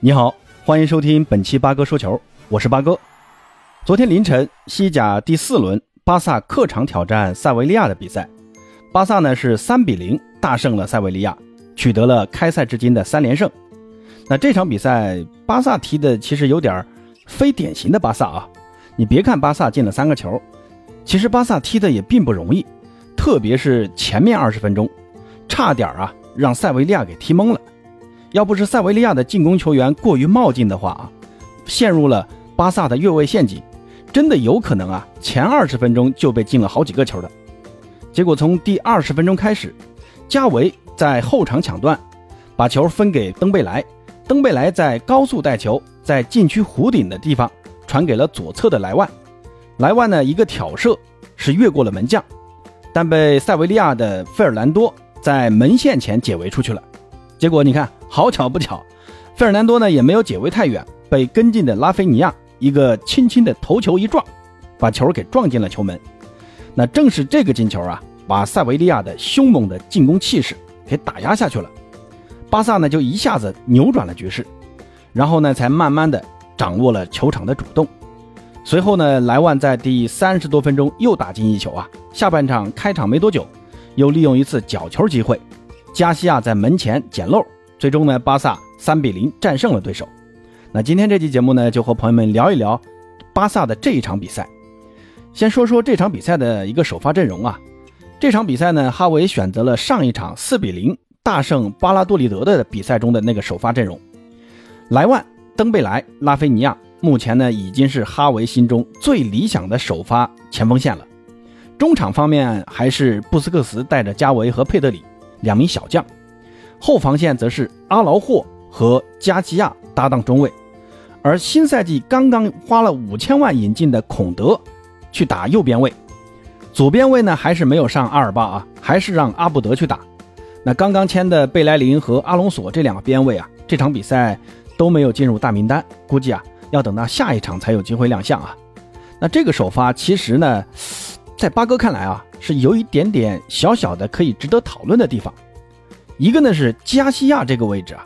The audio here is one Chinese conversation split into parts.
你好，欢迎收听本期八哥说球，我是八哥。昨天凌晨，西甲第四轮，巴萨客场挑战塞维利亚的比赛，巴萨呢是三比零大胜了塞维利亚，取得了开赛至今的三连胜。那这场比赛，巴萨踢的其实有点非典型的巴萨啊。你别看巴萨进了三个球，其实巴萨踢的也并不容易，特别是前面二十分钟，差点啊让塞维利亚给踢懵了。要不是塞维利亚的进攻球员过于冒进的话啊，陷入了巴萨的越位陷阱，真的有可能啊前二十分钟就被进了好几个球的。结果从第二十分钟开始，加维在后场抢断，把球分给登贝莱。登贝莱在高速带球，在禁区弧顶的地方传给了左侧的莱万。莱万呢，一个挑射是越过了门将，但被塞维利亚的费尔南多在门线前解围出去了。结果你看，好巧不巧，费尔南多呢也没有解围太远，被跟进的拉菲尼亚一个轻轻的头球一撞，把球给撞进了球门。那正是这个进球啊，把塞维利亚的凶猛的进攻气势给打压下去了。巴萨呢就一下子扭转了局势，然后呢才慢慢的掌握了球场的主动。随后呢，莱万在第三十多分钟又打进一球啊。下半场开场没多久，又利用一次角球机会，加西亚在门前捡漏，最终呢巴萨三比零战胜了对手。那今天这期节目呢，就和朋友们聊一聊巴萨的这一场比赛。先说说这场比赛的一个首发阵容啊。这场比赛呢，哈维选择了上一场四比零。大胜巴拉多利德的比赛中的那个首发阵容，莱万、登贝莱、拉菲尼亚，目前呢已经是哈维心中最理想的首发前锋线了。中场方面还是布斯克茨带着加维和佩德里两名小将，后防线则是阿劳霍和加基亚搭档中卫，而新赛季刚刚花了五千万引进的孔德去打右边卫，左边卫呢还是没有上阿尔巴啊，还是让阿布德去打。那刚刚签的贝莱林和阿隆索这两个边卫啊，这场比赛都没有进入大名单，估计啊要等到下一场才有机会亮相啊。那这个首发其实呢，在八哥看来啊，是有一点点小小的可以值得讨论的地方。一个呢是加西亚这个位置啊，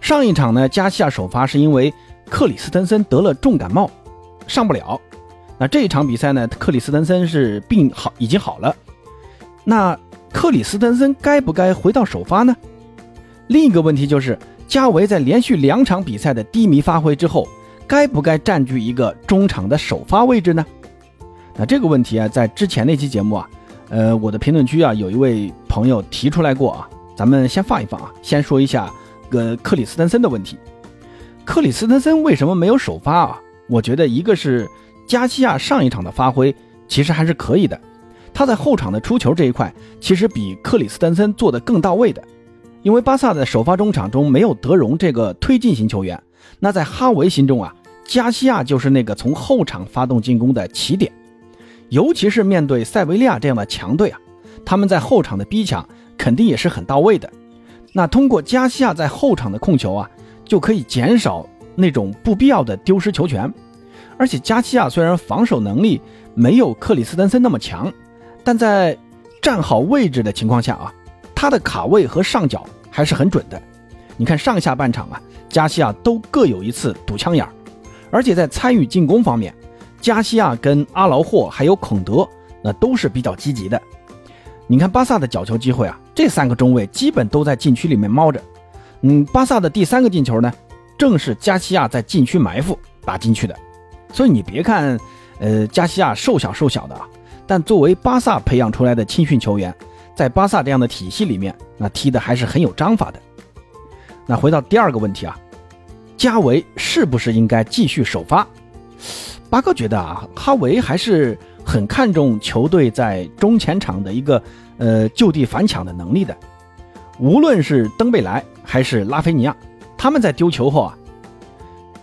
上一场呢加西亚首发是因为克里斯滕森得了重感冒，上不了。那这一场比赛呢，克里斯滕森是病好已经好了，那。克里斯滕森该不该回到首发呢？另一个问题就是，加维在连续两场比赛的低迷发挥之后，该不该占据一个中场的首发位置呢？那这个问题啊，在之前那期节目啊，呃，我的评论区啊，有一位朋友提出来过啊，咱们先放一放啊，先说一下个克里斯滕森的问题。克里斯滕森为什么没有首发啊？我觉得一个是加西亚上一场的发挥其实还是可以的。他在后场的出球这一块，其实比克里斯滕森做的更到位的，因为巴萨的首发中场中没有德容这个推进型球员，那在哈维心中啊，加西亚就是那个从后场发动进攻的起点，尤其是面对塞维利亚这样的强队啊，他们在后场的逼抢肯定也是很到位的，那通过加西亚在后场的控球啊，就可以减少那种不必要的丢失球权，而且加西亚虽然防守能力没有克里斯滕森那么强。但在站好位置的情况下啊，他的卡位和上脚还是很准的。你看上下半场啊，加西亚都各有一次堵枪眼儿，而且在参与进攻方面，加西亚跟阿劳霍还有孔德那都是比较积极的。你看巴萨的角球机会啊，这三个中卫基本都在禁区里面猫着。嗯，巴萨的第三个进球呢，正是加西亚在禁区埋伏打进去的。所以你别看，呃，加西亚瘦小瘦小的啊。但作为巴萨培养出来的青训球员，在巴萨这样的体系里面，那踢的还是很有章法的。那回到第二个问题啊，加维是不是应该继续首发？巴哥觉得啊，哈维还是很看重球队在中前场的一个呃就地反抢的能力的。无论是登贝莱还是拉菲尼亚，他们在丢球后啊，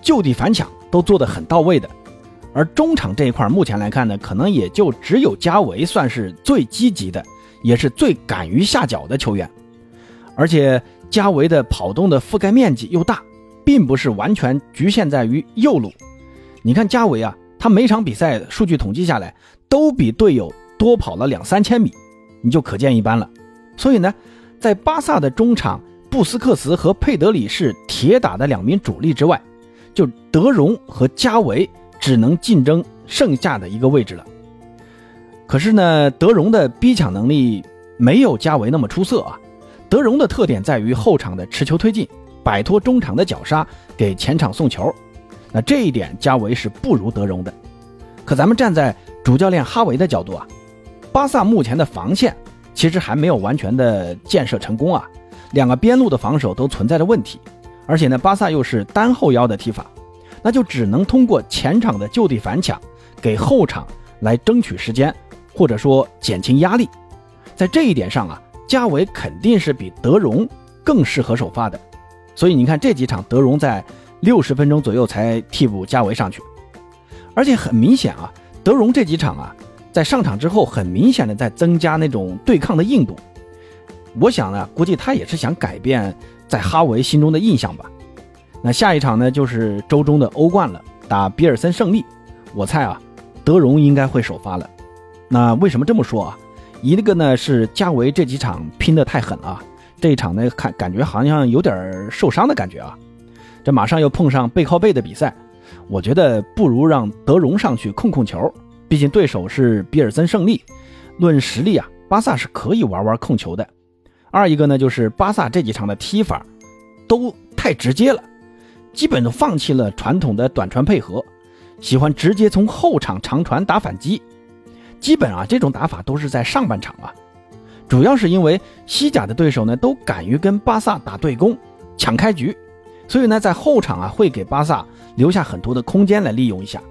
就地反抢都做得很到位的。而中场这一块，目前来看呢，可能也就只有加维算是最积极的，也是最敢于下脚的球员。而且加维的跑动的覆盖面积又大，并不是完全局限在于右路。你看加维啊，他每场比赛数据统计下来，都比队友多跑了两三千米，你就可见一斑了。所以呢，在巴萨的中场布斯克茨和佩德里是铁打的两名主力之外，就德容和加维只能竞争剩下的一个位置了。可是呢，德容的逼抢能力没有加维那么出色啊。德容的特点在于后场的持球推进，摆脱中场的绞杀，给前场送球。那这一点加维是不如德容的。可咱们站在主教练哈维的角度啊，巴萨目前的防线其实还没有完全的建设成功啊。两个边路的防守都存在着问题，而且呢，巴萨又是单后腰的踢法，那就只能通过前场的就地反抢，给后场来争取时间，或者说减轻压力。在这一点上啊，加维肯定是比德容更适合首发的。所以你看这几场，德容在六十分钟左右才替补加维上去，而且很明显啊，德容这几场啊，在上场之后，很明显的在增加那种对抗的硬度。我想呢，估计他也是想改变在哈维心中的印象吧。那下一场呢，就是周中的欧冠了，打比尔森胜利。我猜啊，德容应该会首发了。那为什么这么说啊？一个呢是加维这几场拼得太狠了，这一场呢看感觉好像有点受伤的感觉啊。这马上又碰上背靠背的比赛，我觉得不如让德容上去控控球，毕竟对手是比尔森胜利。论实力啊，巴萨是可以玩玩控球的。二一个呢，就是巴萨这几场的踢法都太直接了，基本都放弃了传统的短传配合，喜欢直接从后场长传打反击。基本啊，这种打法都是在上半场啊，主要是因为西甲的对手呢都敢于跟巴萨打对攻，抢开局，所以呢在后场啊会给巴萨留下很多的空间来利用一下。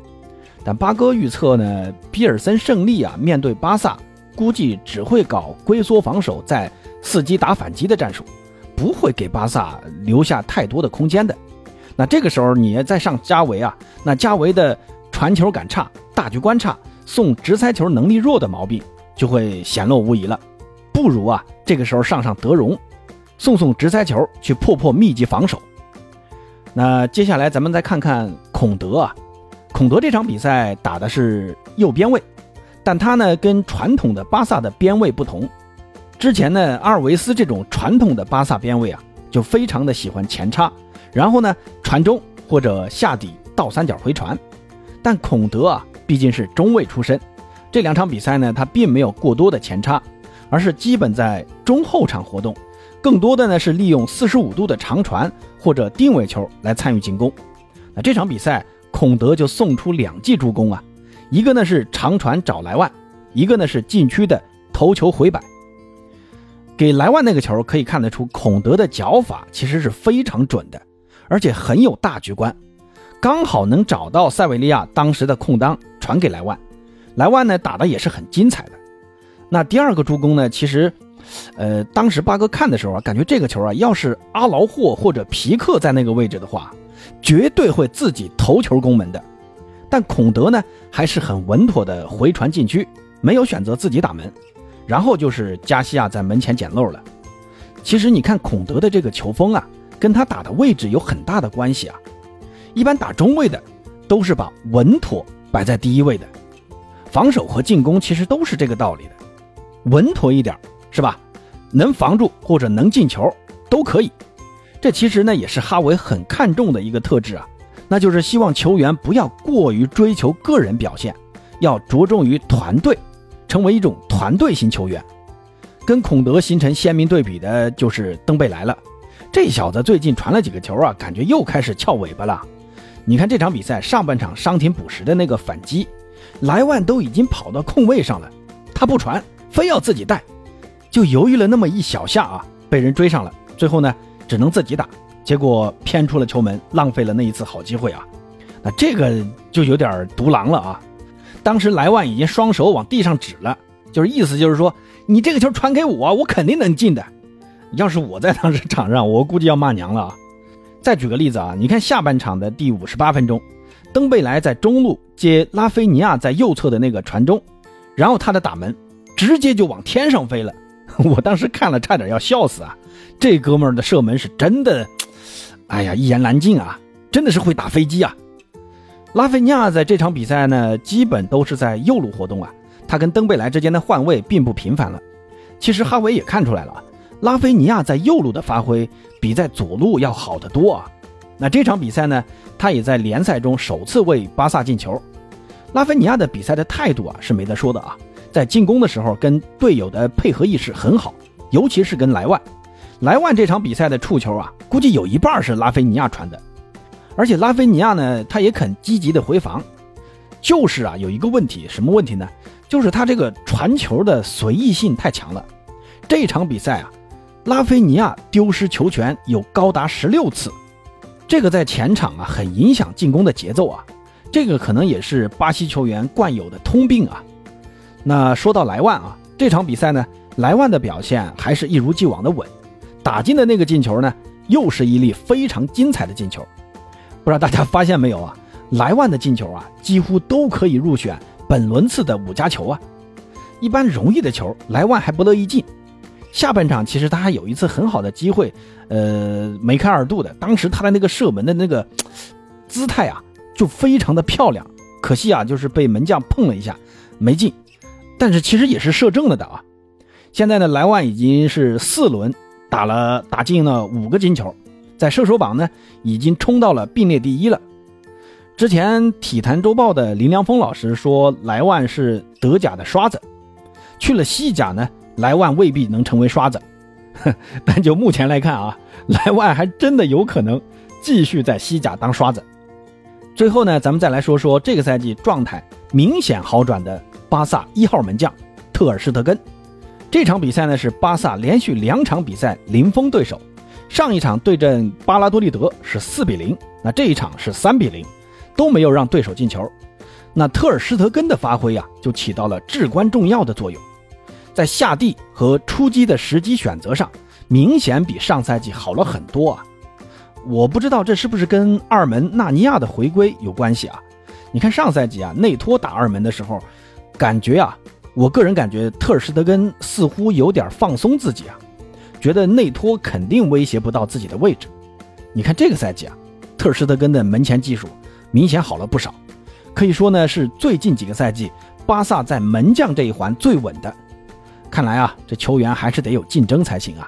但八哥预测呢，比尔森胜利啊面对巴萨，估计只会搞龟缩防守，在。伺机打反击的战术，不会给巴萨留下太多的空间的。那这个时候你再上加维啊，那加维的传球感差、大局观差、送直塞球能力弱的毛病就会显露无疑了。不如啊，这个时候上上德容，送送直塞球去破破密集防守。那接下来咱们再看看孔德啊，孔德这场比赛打的是右边位，但他呢跟传统的巴萨的边位不同。之前呢，阿尔维斯这种传统的巴萨边卫啊，就非常的喜欢前插，然后呢传中或者下底倒三角回传。但孔德啊，毕竟是中卫出身，这两场比赛呢，他并没有过多的前插，而是基本在中后场活动，更多的呢是利用四十五度的长传或者定位球来参与进攻。那这场比赛，孔德就送出两记助攻啊，一个呢是长传找莱万，一个呢是禁区的头球回摆。给莱万那个球可以看得出，孔德的脚法其实是非常准的，而且很有大局观，刚好能找到塞维利亚当时的空当传给莱万。莱万呢打的也是很精彩的。那第二个助攻呢，其实，呃，当时八哥看的时候啊，感觉这个球啊，要是阿劳霍或者皮克在那个位置的话，绝对会自己头球攻门的。但孔德呢，还是很稳妥的回传禁区，没有选择自己打门。然后就是加西亚在门前捡漏了。其实你看孔德的这个球风啊，跟他打的位置有很大的关系啊。一般打中卫的都是把稳妥摆在第一位的，防守和进攻其实都是这个道理的。稳妥一点是吧？能防住或者能进球都可以。这其实呢也是哈维很看重的一个特质啊，那就是希望球员不要过于追求个人表现，要着重于团队。成为一种团队型球员，跟孔德形成鲜明对比的就是登贝莱了。这小子最近传了几个球啊，感觉又开始翘尾巴了。你看这场比赛上半场伤停补时的那个反击，莱万都已经跑到空位上了，他不传，非要自己带，就犹豫了那么一小下啊，被人追上了，最后呢只能自己打，结果偏出了球门，浪费了那一次好机会啊。那这个就有点独狼了啊。当时莱万已经双手往地上指了，就是意思就是说，你这个球传给我，我肯定能进的。要是我在当时场上，我估计要骂娘了啊！再举个例子啊，你看下半场的第五十八分钟，登贝莱在中路接拉菲尼亚在右侧的那个传中，然后他的打门直接就往天上飞了，我当时看了差点要笑死啊！这哥们儿的射门是真的，哎呀，一言难尽啊，真的是会打飞机啊！拉菲尼亚在这场比赛呢，基本都是在右路活动啊。他跟登贝莱之间的换位并不频繁了。其实哈维也看出来了，拉菲尼亚在右路的发挥比在左路要好得多啊。那这场比赛呢，他也在联赛中首次为巴萨进球。拉菲尼亚的比赛的态度啊是没得说的啊，在进攻的时候跟队友的配合意识很好，尤其是跟莱万。莱万这场比赛的触球啊，估计有一半是拉菲尼亚传的，而且拉菲尼亚呢，他也肯积极的回防。就是啊，有一个问题，什么问题呢？就是他这个传球的随意性太强了。这场比赛啊，拉菲尼亚丢失球权有高达十六次，这个在前场啊很影响进攻的节奏啊。这个可能也是巴西球员惯有的通病啊。那说到莱万啊，这场比赛呢，莱万的表现还是一如既往的稳。打进的那个进球呢，又是一粒非常精彩的进球。不知道大家发现没有啊？莱万的进球啊，几乎都可以入选本轮次的五佳球啊。一般容易的球，莱万还不乐意进。下半场其实他还有一次很好的机会，呃，梅开二度的。当时他的那个射门的那个姿态啊，就非常的漂亮。可惜啊，就是被门将碰了一下，没进。但是其实也是射正了的啊。现在呢，莱万已经是四轮。打了打进了五个金球，在射手榜呢已经冲到了并列第一了。之前体坛周报的林良锋老师说莱万是德甲的刷子，去了西甲呢，莱万未必能成为刷子。但就目前来看啊，莱万还真的有可能继续在西甲当刷子。最后呢，咱们再来说说这个赛季状态明显好转的巴萨一号门将特尔施特根。这场比赛呢是巴萨连续两场比赛零封对手，上一场对阵巴拉多利德是四比零，那这一场是三比零，都没有让对手进球。那特尔施特根的发挥呀，就起到了至关重要的作用，在下地和出击的时机选择上，明显比上赛季好了很多啊。我不知道这是不是跟二门纳尼亚的回归有关系啊？你看上赛季啊，内托打二门的时候，感觉啊。我个人感觉特尔施特根似乎有点放松自己啊，觉得内托肯定威胁不到自己的位置。你看这个赛季啊，特尔施特根的门前技术明显好了不少，可以说呢是最近几个赛季巴萨在门将这一环最稳的。看来啊，这球员还是得有竞争才行啊。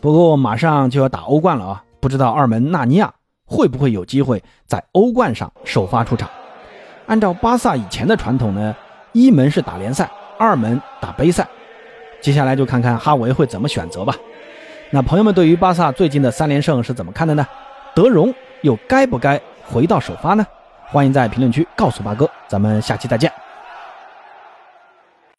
不过马上就要打欧冠了啊，不知道二门纳尼亚会不会有机会在欧冠上首发出场？按照巴萨以前的传统呢？一门是打联赛，二门打杯赛，接下来就看看哈维会怎么选择吧。那朋友们对于巴萨最近的三连胜是怎么看的呢？德容又该不该回到首发呢？欢迎在评论区告诉八哥，咱们下期再见。